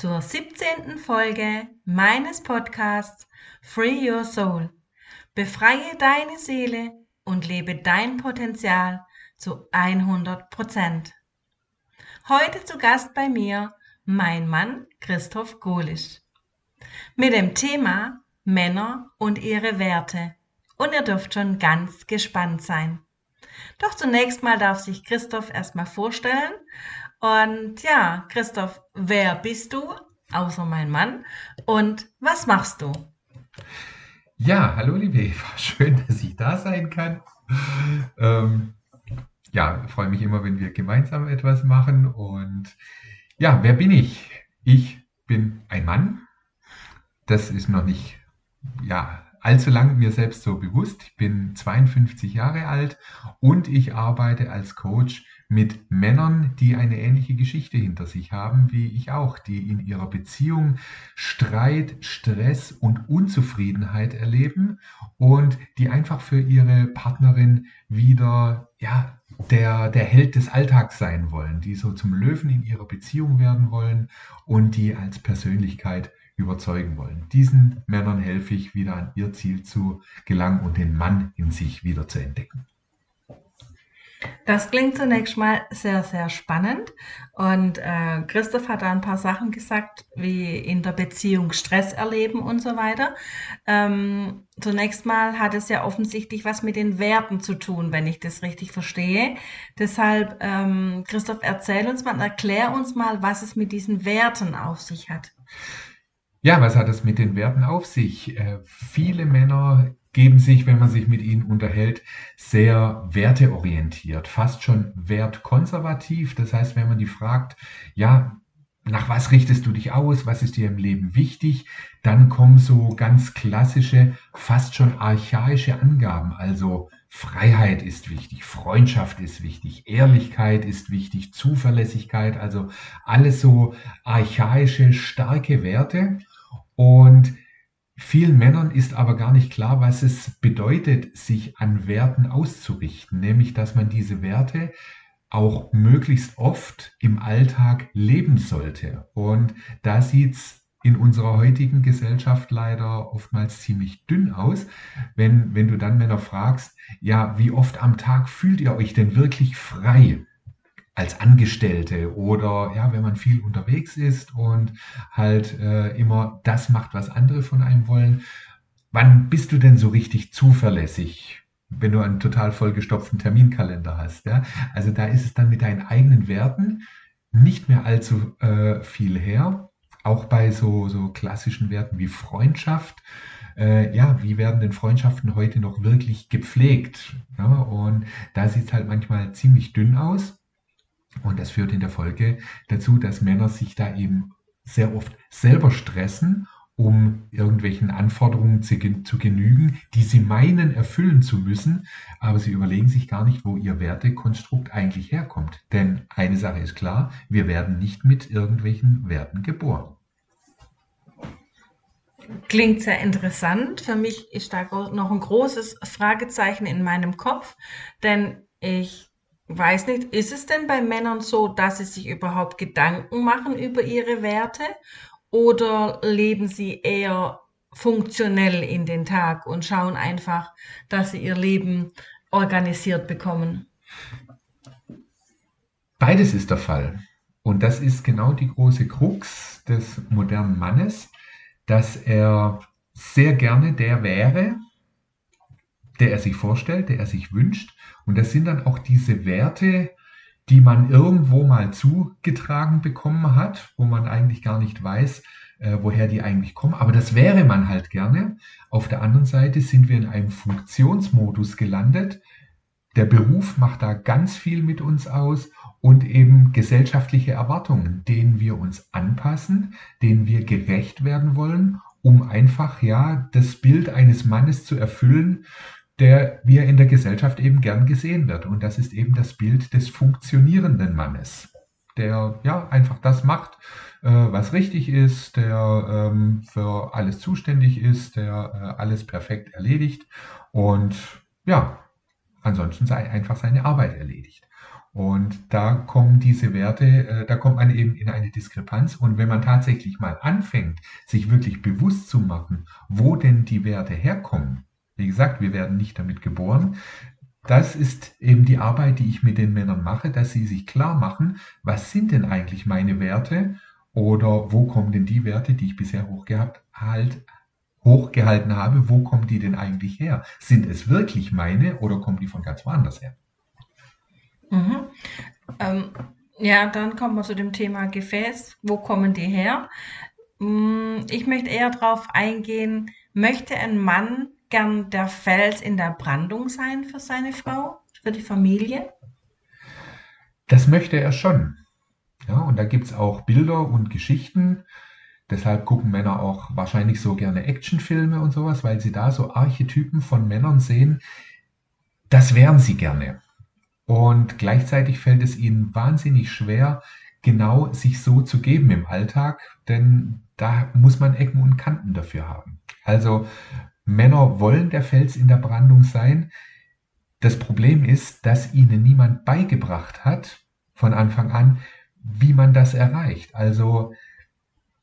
zur 17. Folge meines Podcasts Free Your Soul. Befreie deine Seele und lebe dein Potenzial zu 100 Prozent. Heute zu Gast bei mir mein Mann Christoph Golisch mit dem Thema Männer und ihre Werte. Und ihr dürft schon ganz gespannt sein. Doch zunächst mal darf sich Christoph erstmal vorstellen und ja, Christoph, wer bist du, außer mein Mann, und was machst du? Ja, hallo liebe Eva, schön, dass ich da sein kann. Ähm, ja, freue mich immer, wenn wir gemeinsam etwas machen. Und ja, wer bin ich? Ich bin ein Mann. Das ist noch nicht ja, allzu lang mir selbst so bewusst. Ich bin 52 Jahre alt und ich arbeite als Coach mit Männern, die eine ähnliche Geschichte hinter sich haben wie ich auch, die in ihrer Beziehung Streit, Stress und Unzufriedenheit erleben und die einfach für ihre Partnerin wieder ja der, der Held des Alltags sein wollen, die so zum Löwen in ihrer Beziehung werden wollen und die als Persönlichkeit überzeugen wollen. Diesen Männern helfe ich wieder an ihr Ziel zu gelangen und den Mann in sich wieder zu entdecken. Das klingt zunächst mal sehr, sehr spannend. Und äh, Christoph hat da ein paar Sachen gesagt, wie in der Beziehung Stress erleben und so weiter. Ähm, zunächst mal hat es ja offensichtlich was mit den Werten zu tun, wenn ich das richtig verstehe. Deshalb, ähm, Christoph, erzähl uns mal, erklär uns mal, was es mit diesen Werten auf sich hat. Ja, was hat es mit den Werten auf sich? Äh, viele Männer geben sich, wenn man sich mit ihnen unterhält, sehr werteorientiert, fast schon wertkonservativ. Das heißt, wenn man die fragt, ja, nach was richtest du dich aus, was ist dir im Leben wichtig, dann kommen so ganz klassische, fast schon archaische Angaben. Also Freiheit ist wichtig, Freundschaft ist wichtig, Ehrlichkeit ist wichtig, Zuverlässigkeit, also alles so archaische, starke Werte. Und Vielen Männern ist aber gar nicht klar, was es bedeutet, sich an Werten auszurichten, nämlich dass man diese Werte auch möglichst oft im Alltag leben sollte. Und da sieht's in unserer heutigen Gesellschaft leider oftmals ziemlich dünn aus, wenn, wenn du dann Männer fragst, ja, wie oft am Tag fühlt ihr euch denn wirklich frei? Als Angestellte oder ja, wenn man viel unterwegs ist und halt äh, immer das macht, was andere von einem wollen. Wann bist du denn so richtig zuverlässig, wenn du einen total vollgestopften Terminkalender hast? Ja? Also da ist es dann mit deinen eigenen Werten nicht mehr allzu äh, viel her. Auch bei so, so klassischen Werten wie Freundschaft. Äh, ja, wie werden denn Freundschaften heute noch wirklich gepflegt? Ja? Und da sieht es halt manchmal ziemlich dünn aus. Und das führt in der Folge dazu, dass Männer sich da eben sehr oft selber stressen, um irgendwelchen Anforderungen zu, zu, genügen, die sie meinen erfüllen zu müssen, aber sie überlegen sich gar nicht, wo ihr Wertekonstrukt eigentlich herkommt. Denn eine Sache ist klar, wir werden nicht mit irgendwelchen Werten geboren. Klingt sehr interessant. Für mich ist da noch ein großes Fragezeichen in meinem Kopf, denn ich Weiß nicht, ist es denn bei Männern so, dass sie sich überhaupt Gedanken machen über ihre Werte oder leben sie eher funktionell in den Tag und schauen einfach, dass sie ihr Leben organisiert bekommen? Beides ist der Fall. Und das ist genau die große Krux des modernen Mannes, dass er sehr gerne der wäre, der er sich vorstellt, der er sich wünscht. Und das sind dann auch diese Werte, die man irgendwo mal zugetragen bekommen hat, wo man eigentlich gar nicht weiß, äh, woher die eigentlich kommen. Aber das wäre man halt gerne. Auf der anderen Seite sind wir in einem Funktionsmodus gelandet, der Beruf macht da ganz viel mit uns aus und eben gesellschaftliche Erwartungen, denen wir uns anpassen, denen wir gerecht werden wollen, um einfach ja das Bild eines Mannes zu erfüllen, der wie er in der Gesellschaft eben gern gesehen wird. Und das ist eben das Bild des funktionierenden Mannes, der ja einfach das macht, äh, was richtig ist, der ähm, für alles zuständig ist, der äh, alles perfekt erledigt und ja, ansonsten sei einfach seine Arbeit erledigt. Und da kommen diese Werte, äh, da kommt man eben in eine Diskrepanz. Und wenn man tatsächlich mal anfängt, sich wirklich bewusst zu machen, wo denn die Werte herkommen, wie gesagt, wir werden nicht damit geboren, das ist eben die Arbeit, die ich mit den Männern mache, dass sie sich klar machen, was sind denn eigentlich meine Werte oder wo kommen denn die Werte, die ich bisher hochgehabt, halt, hochgehalten habe, wo kommen die denn eigentlich her? Sind es wirklich meine oder kommen die von ganz woanders her? Mhm. Ähm, ja, dann kommen wir zu dem Thema Gefäß. Wo kommen die her? Mm, ich möchte eher darauf eingehen, möchte ein Mann gern der Fels in der Brandung sein für seine Frau, für die Familie? Das möchte er schon. Ja, und da gibt es auch Bilder und Geschichten. Deshalb gucken Männer auch wahrscheinlich so gerne Actionfilme und sowas, weil sie da so Archetypen von Männern sehen. Das wären sie gerne. Und gleichzeitig fällt es ihnen wahnsinnig schwer, genau sich so zu geben im Alltag, denn da muss man Ecken und Kanten dafür haben. Also Männer wollen der Fels in der Brandung sein. Das Problem ist, dass ihnen niemand beigebracht hat von Anfang an, wie man das erreicht. Also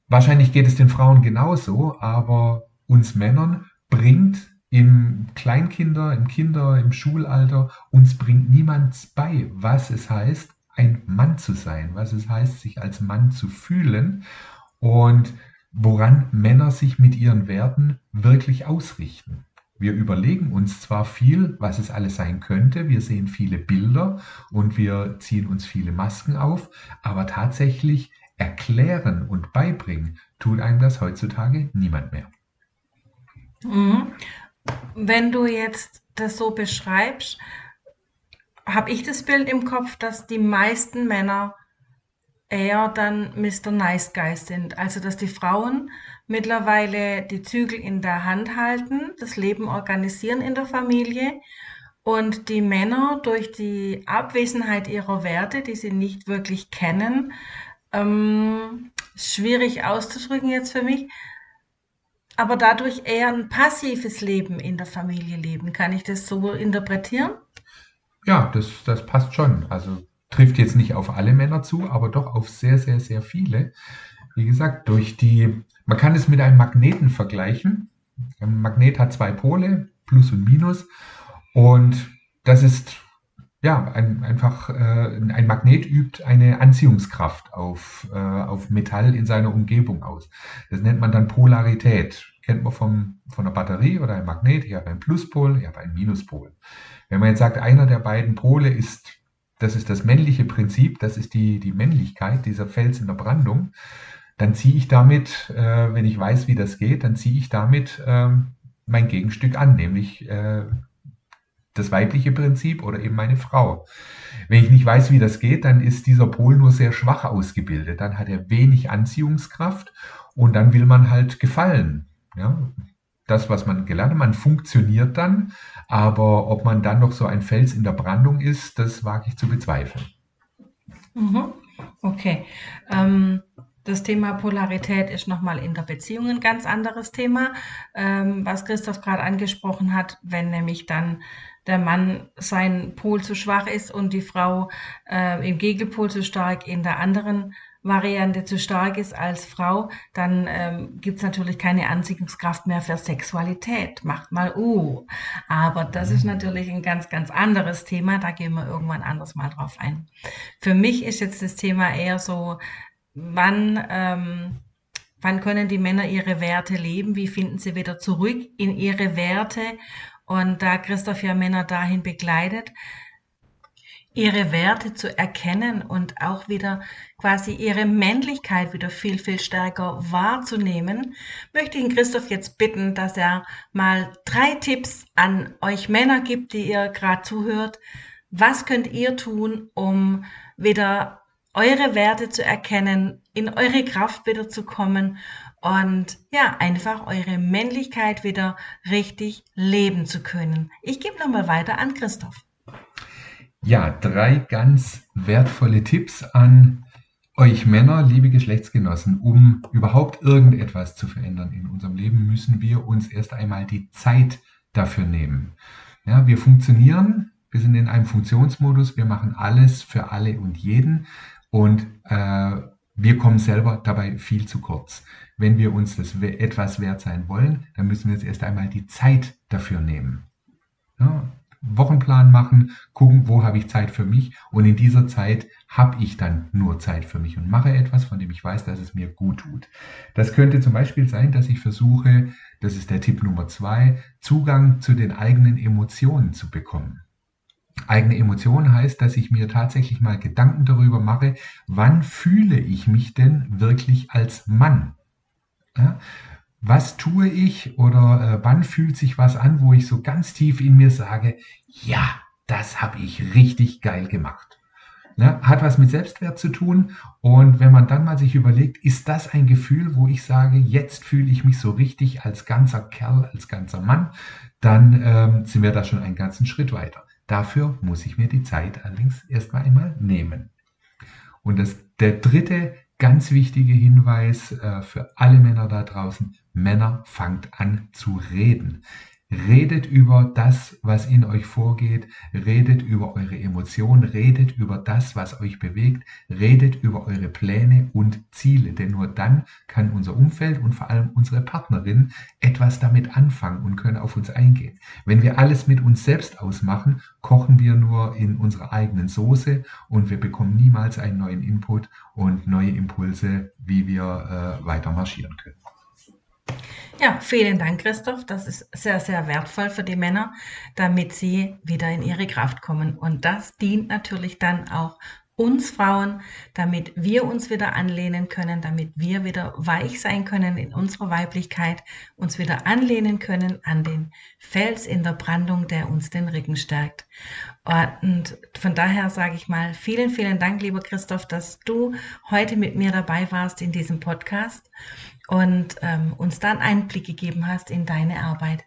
wahrscheinlich geht es den Frauen genauso, aber uns Männern bringt im Kleinkinder, im Kinder, im Schulalter, uns bringt niemand bei, was es heißt, ein Mann zu sein, was es heißt, sich als Mann zu fühlen und woran Männer sich mit ihren Werten wirklich ausrichten. Wir überlegen uns zwar viel, was es alles sein könnte, wir sehen viele Bilder und wir ziehen uns viele Masken auf, aber tatsächlich erklären und beibringen tut einem das heutzutage niemand mehr. Mhm. Wenn du jetzt das so beschreibst, habe ich das Bild im Kopf, dass die meisten Männer eher dann Mr. Nice Guy sind. Also, dass die Frauen mittlerweile die Zügel in der Hand halten, das Leben organisieren in der Familie und die Männer durch die Abwesenheit ihrer Werte, die sie nicht wirklich kennen, ähm, schwierig auszudrücken jetzt für mich, aber dadurch eher ein passives Leben in der Familie leben. Kann ich das so interpretieren? Ja, das, das passt schon. Also trifft jetzt nicht auf alle Männer zu, aber doch auf sehr, sehr, sehr viele. Wie gesagt, durch die, man kann es mit einem Magneten vergleichen. Ein Magnet hat zwei Pole, Plus und Minus. Und das ist ja, ein, einfach äh, ein Magnet übt eine Anziehungskraft auf, äh, auf Metall in seiner Umgebung aus. Das nennt man dann Polarität. Kennt man vom, von der Batterie oder einem Magnet. Ich habe einen Pluspol, ich habe einen Minuspol. Wenn man jetzt sagt, einer der beiden Pole ist, das ist das männliche Prinzip, das ist die, die Männlichkeit, dieser Fels in der Brandung, dann ziehe ich damit, äh, wenn ich weiß, wie das geht, dann ziehe ich damit äh, mein Gegenstück an, nämlich äh, das weibliche Prinzip oder eben meine Frau. Wenn ich nicht weiß, wie das geht, dann ist dieser Pol nur sehr schwach ausgebildet. Dann hat er wenig Anziehungskraft und dann will man halt gefallen. Ja? Das, was man gelernt hat, man funktioniert dann, aber ob man dann noch so ein Fels in der Brandung ist, das wage ich zu bezweifeln. Mhm. Okay. Ähm, das Thema Polarität ist nochmal in der Beziehung ein ganz anderes Thema, ähm, was Christoph gerade angesprochen hat, wenn nämlich dann der Mann sein Pol zu schwach ist und die Frau äh, im Gegenpol zu stark in der anderen Variante zu stark ist als Frau, dann ähm, gibt es natürlich keine Anziehungskraft mehr für Sexualität. Macht mal uh. Aber das ist natürlich ein ganz, ganz anderes Thema. Da gehen wir irgendwann anders mal drauf ein. Für mich ist jetzt das Thema eher so, wann, ähm, wann können die Männer ihre Werte leben? Wie finden sie wieder zurück in ihre Werte? Und da Christoph ja Männer dahin begleitet, ihre Werte zu erkennen und auch wieder quasi ihre Männlichkeit wieder viel, viel stärker wahrzunehmen, möchte ich ihn Christoph jetzt bitten, dass er mal drei Tipps an euch Männer gibt, die ihr gerade zuhört. Was könnt ihr tun, um wieder eure Werte zu erkennen, in eure Kraft wieder zu kommen und ja, einfach eure Männlichkeit wieder richtig leben zu können. Ich gebe nochmal weiter an Christoph. Ja, drei ganz wertvolle Tipps an euch Männer, liebe Geschlechtsgenossen. Um überhaupt irgendetwas zu verändern in unserem Leben, müssen wir uns erst einmal die Zeit dafür nehmen. Ja, wir funktionieren, wir sind in einem Funktionsmodus, wir machen alles für alle und jeden und äh, wir kommen selber dabei viel zu kurz. Wenn wir uns das etwas wert sein wollen, dann müssen wir uns erst einmal die Zeit dafür nehmen. Ja, Wochenplan machen, gucken, wo habe ich Zeit für mich und in dieser Zeit habe ich dann nur Zeit für mich und mache etwas, von dem ich weiß, dass es mir gut tut. Das könnte zum Beispiel sein, dass ich versuche, das ist der Tipp Nummer zwei, Zugang zu den eigenen Emotionen zu bekommen. Eigene Emotionen heißt, dass ich mir tatsächlich mal Gedanken darüber mache, wann fühle ich mich denn wirklich als Mann? Ja? Was tue ich oder äh, wann fühlt sich was an, wo ich so ganz tief in mir sage, ja, das habe ich richtig geil gemacht. Ne? Hat was mit Selbstwert zu tun. Und wenn man dann mal sich überlegt, ist das ein Gefühl, wo ich sage, jetzt fühle ich mich so richtig als ganzer Kerl, als ganzer Mann, dann ähm, sind wir da schon einen ganzen Schritt weiter. Dafür muss ich mir die Zeit allerdings erstmal einmal nehmen. Und das, der dritte ganz wichtige Hinweis äh, für alle Männer da draußen. Männer fangt an zu reden. Redet über das, was in euch vorgeht, redet über eure Emotionen, redet über das, was euch bewegt, redet über eure Pläne und Ziele, denn nur dann kann unser Umfeld und vor allem unsere Partnerin etwas damit anfangen und können auf uns eingehen. Wenn wir alles mit uns selbst ausmachen, kochen wir nur in unserer eigenen Soße und wir bekommen niemals einen neuen Input und neue Impulse, wie wir äh, weiter marschieren können. Ja, vielen Dank, Christoph. Das ist sehr, sehr wertvoll für die Männer, damit sie wieder in ihre Kraft kommen. Und das dient natürlich dann auch uns Frauen, damit wir uns wieder anlehnen können, damit wir wieder weich sein können in unserer Weiblichkeit, uns wieder anlehnen können an den Fels in der Brandung, der uns den Rücken stärkt. Und von daher sage ich mal vielen, vielen Dank, lieber Christoph, dass du heute mit mir dabei warst in diesem Podcast und ähm, uns dann Einblick gegeben hast in deine Arbeit.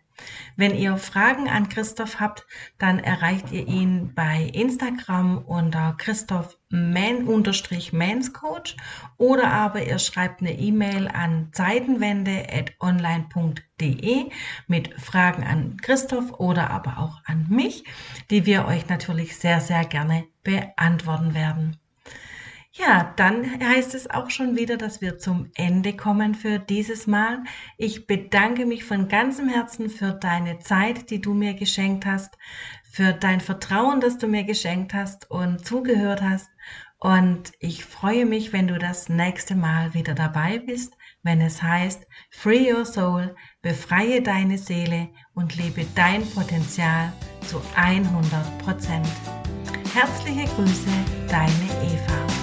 Wenn ihr Fragen an Christoph habt, dann erreicht ihr ihn bei Instagram unter Christoph man-manscoach oder aber ihr schreibt eine E-Mail an zeitenwende.online.de mit Fragen an Christoph oder aber auch an mich, die wir euch natürlich sehr, sehr gerne beantworten werden. Ja, dann heißt es auch schon wieder, dass wir zum Ende kommen für dieses Mal. Ich bedanke mich von ganzem Herzen für deine Zeit, die du mir geschenkt hast, für dein Vertrauen, das du mir geschenkt hast und zugehört hast. Und ich freue mich, wenn du das nächste Mal wieder dabei bist, wenn es heißt Free Your Soul, befreie deine Seele und lebe dein Potenzial zu 100 Prozent. Herzliche Grüße, deine Eva.